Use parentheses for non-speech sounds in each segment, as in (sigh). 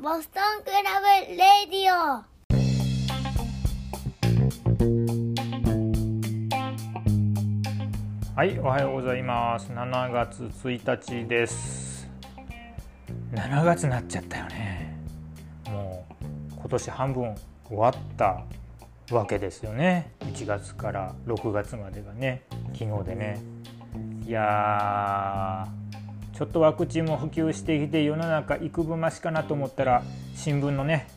ボストンクラブレディオはい、おはようございます。7月1日です。7月になっちゃったよね。もう今年半分終わったわけですよね。1月から6月までがね、昨日でね。いやー、ちょっとワクチンも普及してきて世の中幾分増しかなと思ったら新聞のね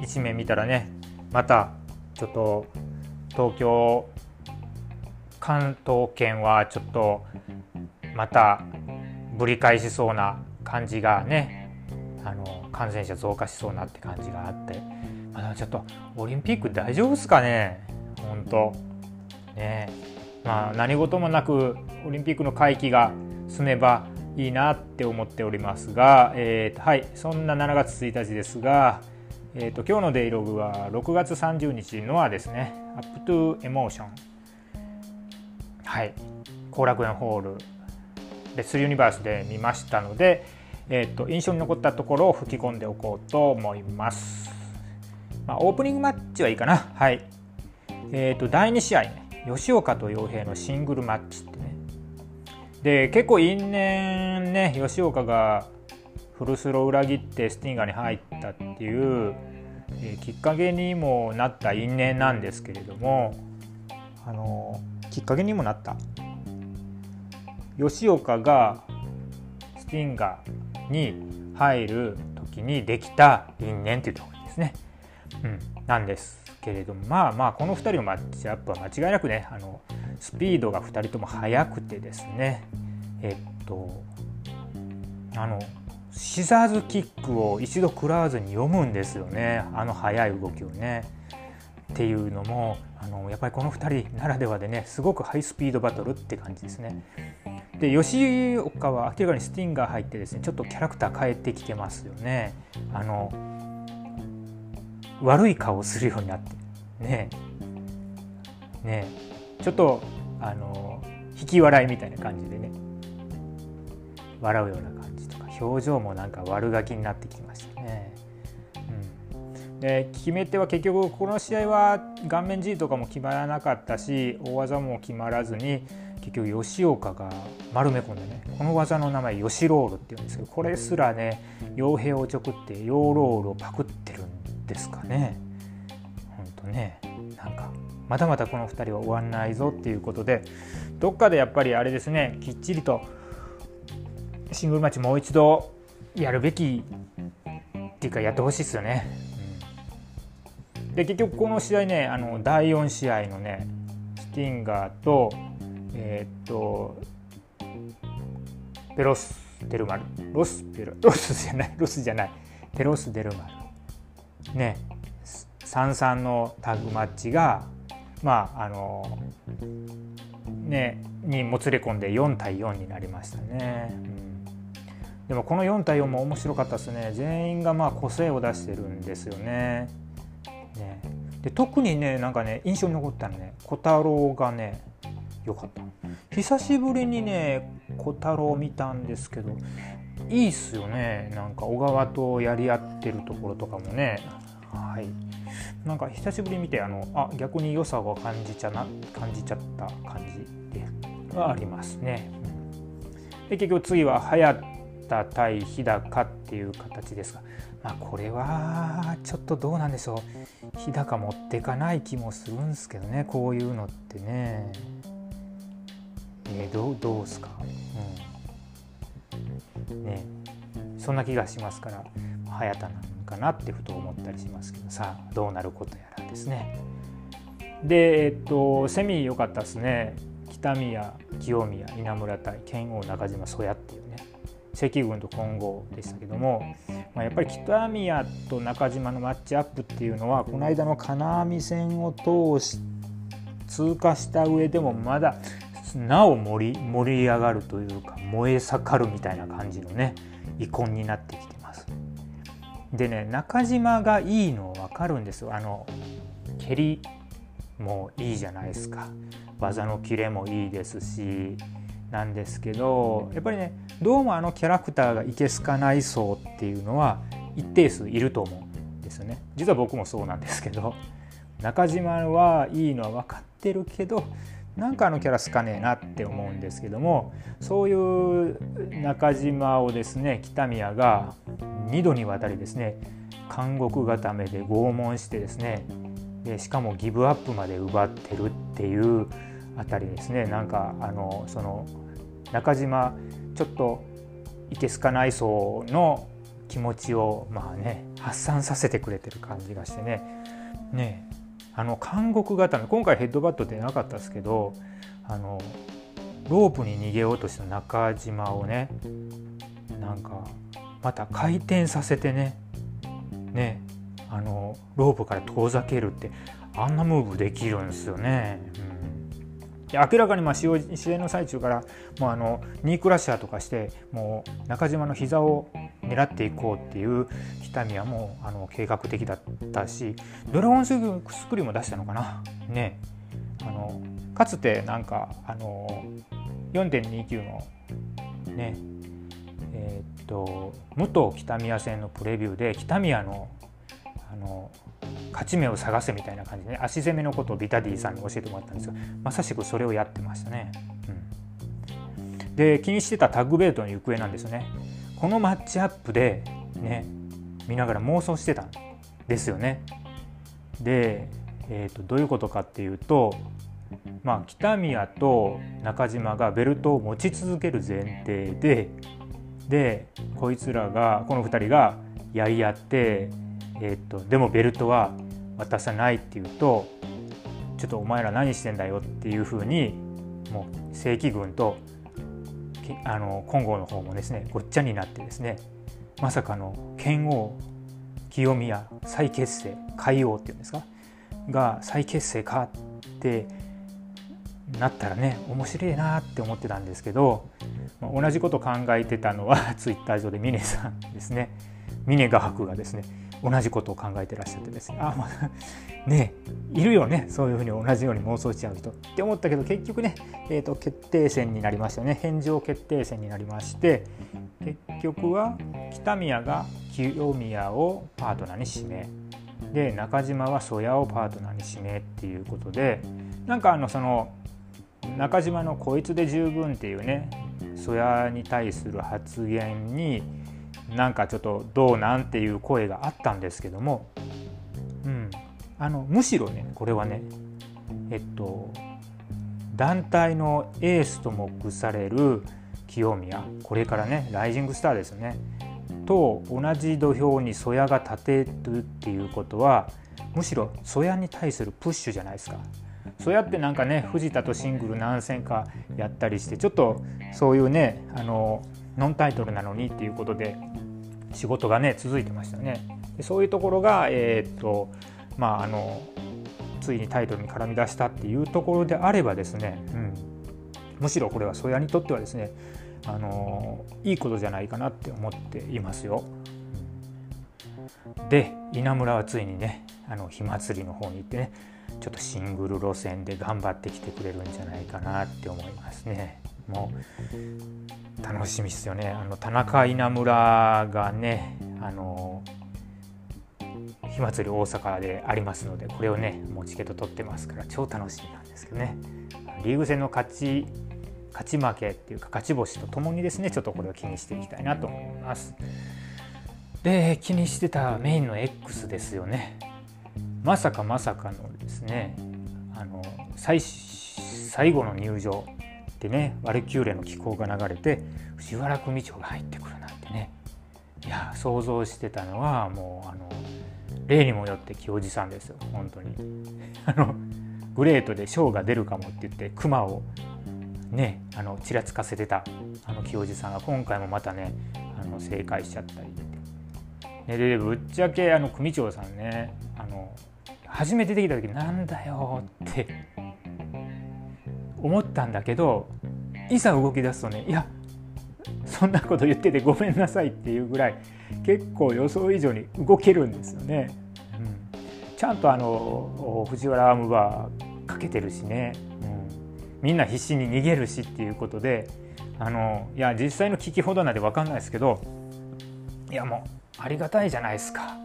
一面見たらねまたちょっと東京関東圏はちょっとまたぶり返しそうな感じがねあの感染者増加しそうなって感じがあって、まあ、ちょっとオリンピック大丈夫ですかね？本当。ね。まあ何事もなくオリンピックの会期が済めばいいなって思っておりますが、えー、はいそんな7月1日ですが、えーと、今日のデイログは6月30日のはですね「Up to Emotion」はい後楽園ホールレッスルユニバースで見ましたので、えーと、印象に残ったところを吹き込んでおこうと思います、まあ、オープニングマッチはいいかな。はい。えーと、第2試合ね吉岡と洋平のシングルマッチで結構因縁ね吉岡がフルスロ裏切ってスティンガーに入ったっていう、えー、きっかけにもなった因縁なんですけれどもあのきっかけにもなった。吉岡がスティンガーに入る時にできた因縁っていうところですね、うん、なんですけれどもまあまあこの2人のマッチアップは間違いなくねあのスピードが2人とも速くてですねえっとあのシザーズキックを一度食らわずに読むんですよねあの速い動きをね。っていうのもあのやっぱりこの2人ならではでねすごくハイスピードバトルって感じですね。で吉岡は明らかにスティンガー入ってですねちょっとキャラクター変えてきてますよね。あの悪い顔をするようになってねねちょっとあの引き笑いみたいな感じでね笑うような感じとか表情もなんか悪ガキになってきましたね。うん、で決め手は結局この試合は顔面 G とかも決まらなかったし大技も決まらずに結局吉岡が丸め込んでねこの技の名前ヨシロールっていうんですけどこれすらね傭兵をちょくってヨーロールをパクってるんですかね。ほんとねまだまだこの2人は終わんないぞっていうことでどっかでやっぱりあれですねきっちりとシングルマッチもう一度やるべきっていうかやってほしいですよね。で結局この試合ねあの第4試合のねスティンガーとえー、っとペロス・デルマル。ロスペロロスじゃないロスじゃない。テロス・デルマル。ね33のタッグマッチがまああのねにもつれ込んで4対4になりましたね。うん。でもこの4対4も面白かったですね。全員がまあ個性を出してるんですよね。ね。で特にねなんかね印象に残ったのね小太郎がねよかった久しぶりにね小太郎見たんですけどいいっすよね。なんか小川とやり合ってるところとかもね。はい。なんか久しぶり見てあのあ逆に良さを感じちゃな感じちゃった感じはありますね。で結局次は早田対日高っていう形ですが、まあ、これはちょっとどうなんでしょう日高持っていかない気もするんですけどねこういうのってね。え、どうどうすか、うんね、そんな気がしますから早田なのかなってふと思ったりしますけどさどうなることやらですね。でえっとセミ良かったですね北宮清宮稲村対剣王中島曽谷っていうね関軍と混合でしたけども、まあ、やっぱり北宮と中島のマッチアップっていうのはこの間の金網戦を通し通過した上でもまだなお盛り上がるというか燃え盛るみたいな感じのね遺恨になってきて。でね中島がいいの分かるんですよ。あの蹴りもいいじゃないですか。技のキレもいいですしなんですけどやっぱりねどうもあのキャラクターがいけすかない層っていうのは一定数いると思うんですよね。実は僕もそうなんですけど中島はいいのは分かってるけどなんかあのキャラ好かねえなって思うんですけどもそういう中島をですね北宮が2度にわたりですね監獄固めで拷問してですねでしかもギブアップまで奪ってるっていうあたりですねなんかあのその中島ちょっといけすかない層の気持ちをまあね発散させてくれてる感じがしてね。ねあの監獄型の今回ヘッドバットってなかったですけどあのロープに逃げようとした中島をねなんかまた回転させてねねあのロープから遠ざけるってあんなムーブできるんですよね。明らかにまあ試合の最中からもうあのニークラッシャーとかしてもう中島の膝を狙っていこうっていう北宮もあの計画的だったしドラゴンスクリューも出したのかな？ねあのかつてなんかあの4.29のねえー、っと武藤北宮戦のプレビューで北宮のあの勝ち目を探せみたいな感じで、ね、足攻めのことをビタディさんに教えてもらったんですよまさしくそれをやってましたね。うん、で気にしてたタッグベルトの行方なんですよね。このマッチアップでね見ながら妄想してたんですよね。で、えーと、どういうことかっていうとまあ北宮と中島がベルトを持ち続ける前提ででこいつらがこの2人がやり合って、えーと、でもベルトは渡さないっていうとちょっとお前ら何してんだよっていうふうにもう正規軍とあの金剛の方もですねごっちゃになってですねまさかの剣王清宮再結成海王っていうんですか？が再結成かってなったらね面白いなって思ってたんですけど、まあ、同じこと考えてたのは (laughs) ツイッター上で峰さんですね。峰画伯がですね同じことを考えてらっしゃってですね。あまあ (laughs) ねいるよね。そういうふうに同じように妄想しちゃう人って思ったけど結局ね、えーと、決定戦になりましたね。返上決定戦になりまして結局は北宮が清宮をパートナーに指名。で中島は曽谷をパートナーに指名っていうことでなんかあのその中島の「こいつで十分」っていうね曽谷に対する発言になんかちょっとどうなんていう声があったんですけども、うん、あのむしろねこれはねえっと団体のエースと目される清宮これからねライジングスターですよね。と同じ土俵に曽谷が立てるっていうことはむしろ曽谷に対するプッシュじゃないですか。そうやってなんかね藤田とシングル何戦かやったりしてちょっとそういうねあのノンタイトルなのにっていうことで仕事がね続いてましたね。でそういうところが、えー、っとまああのついにタイトルに絡み出したっていうところであればですね、うん、むしろこれは曽谷にとってはですねあのいいことじゃないかなって思っていますよ。で稲村はついにねあの火祭りの方に行ってねちょっとシングル路線で頑張ってきてくれるんじゃないかなって思いますね。もう楽しみですよね。あの田中稲村がねあの火祭り大阪でありますのでこれをねもうチケット取ってますから超楽しみなんですけどねリーグ戦の勝ち勝ち負けっていうか勝ち星とともにですねちょっとこれを気にしていきたいなと思います。で気にしてたメインの X ですよね。まさかまさかのですねあの最最後の入場でねワルキューレの気候が流れて藤原組長が入ってくるなんてね。いや想像してたのはもうあの例にもよって清治さんですよ。本当に。(laughs) あのグレートでショーが出るかもって言って熊をねあのちらつかせてたあの清治さんが今回もまたねあの正解しちゃったりね、でぶっちゃけあの組長さんねあの初めて出てきた時なんだよって思ったんだけどいざ動き出すとねいやそんなこと言っててごめんなさいっていうぐらい結構予想以上に動けるんですよね。うん、ちゃんとあの藤原アームバーかけてるしね、うん、みんな必死に逃げるしっていうことであのいや実際の聞きほどなんで分かんないですけどいやもうありがたいじゃないですか。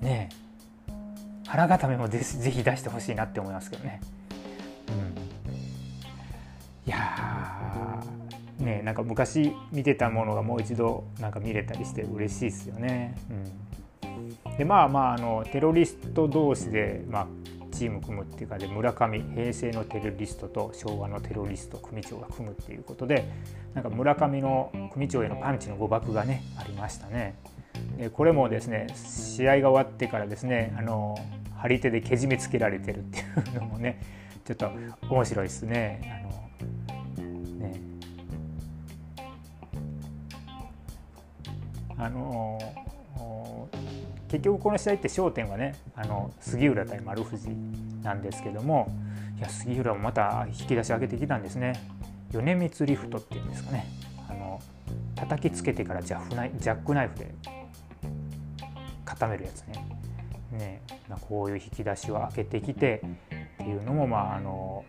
ねえ。腹固めもぜぜひ出してほしいなって思いますけどね、いやねなんか昔見てたものがもう一度なんか見れたりして嬉しいですよね、うん、でまあまああのテロリスト同士で、まあ、チーム組むっていうかで村上平成のテロリストと昭和のテロリスト組長が組むっていうことでなんか村上の組長へのパンチの誤爆がねありましたね。でこれもですね試合が終わってからですねあの張り手でけじめつけられてるっていうのもねちょっと面白いですね。あのあの結局この試合って焦点はねあの杉浦対丸藤なんですけどもいや杉浦もまた引き出し上げてきたんですね。米光リフトっていうんですかね。あの叩きつけてからジャフナイジャックナイフで固めるやつね。ね、まあ、こういう引き出しを開けてきてっていうのもまああの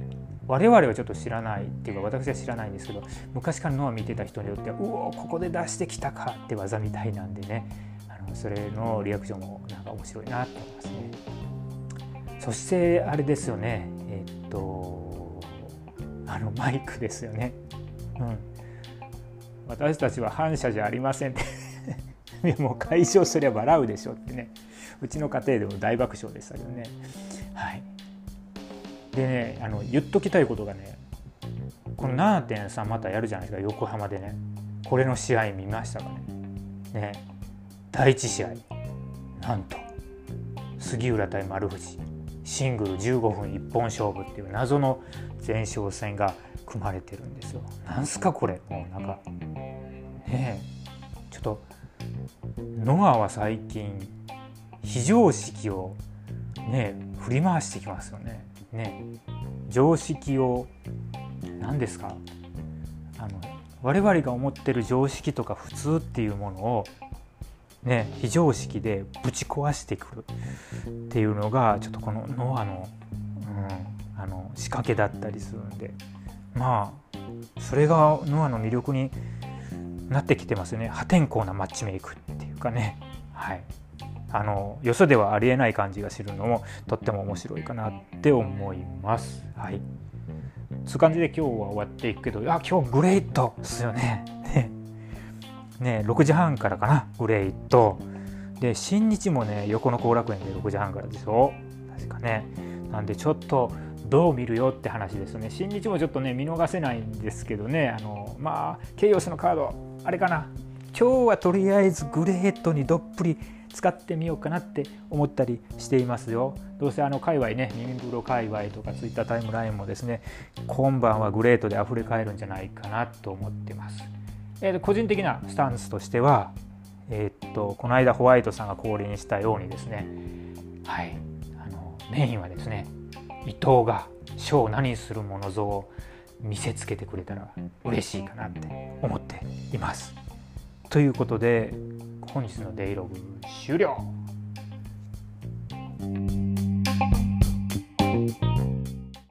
我々はちょっと知らないっていうか私は知らないんですけど昔からのア見てた人によってはうおここで出してきたかって技みたいなんでねあのそれのリアクションもなんか面白いなと思いますね。そしてあれですよねえっとあのマイクですよね。うん、私たちは反社じゃありませんって (laughs) も解消すれば笑うでしょってねうちの家庭でも大爆笑でしたけどね。はい、でねあの言っときたいことがねこの7.3またやるじゃないですか横浜でね。これの試合見ましたかね。ね。第1試合。なんと杉浦対丸藤。シングル15分一本勝負っていう謎の前哨戦が組まれてるんですよ。なんすかこれ。もうなんかねちょっとノアは最近非常識をね振り回してきますよね。ね常識を何ですかあの我々が思ってる常識とか普通っていうものをね非常識でぶち壊してくるっていうのがちょっとこのノアの,、うん、あの仕掛けだったりするんでまあそれがノアの魅力になってきてますよね。破天荒なマッチメイクっていうかね。はい。あのよそではありえない感じがするのもとっても面白いかなって思います。はい。そういう感じで今日は終わっていくけど、あ今日グレイトですよね。(laughs) ねね6時半からかなグレイト。で新日もね横の後楽園で6時半からでしょ確かね。なんでちょっとどう見るよって話ですね。新日もちょっとね見逃せないんですけどねあのまあケイオスのカードあれかな今日はとりあえずグレートにどっぷり使ってみようかなって思ったりしていますよ。どうせあの界隈ね、耳風呂界隈とかツイッタータイムラインもですね、今晩はグレートで溢れ返るんじゃないかなと思ってます。えー、個人的なスタンスとしては、えー、っとこの間ホワイトさんが降臨したようにですね、はい、あのメインはですね、伊藤がショー何するものぞを見せつけてくれたら嬉しいかなって思っています。ということで本日のデイログ終了。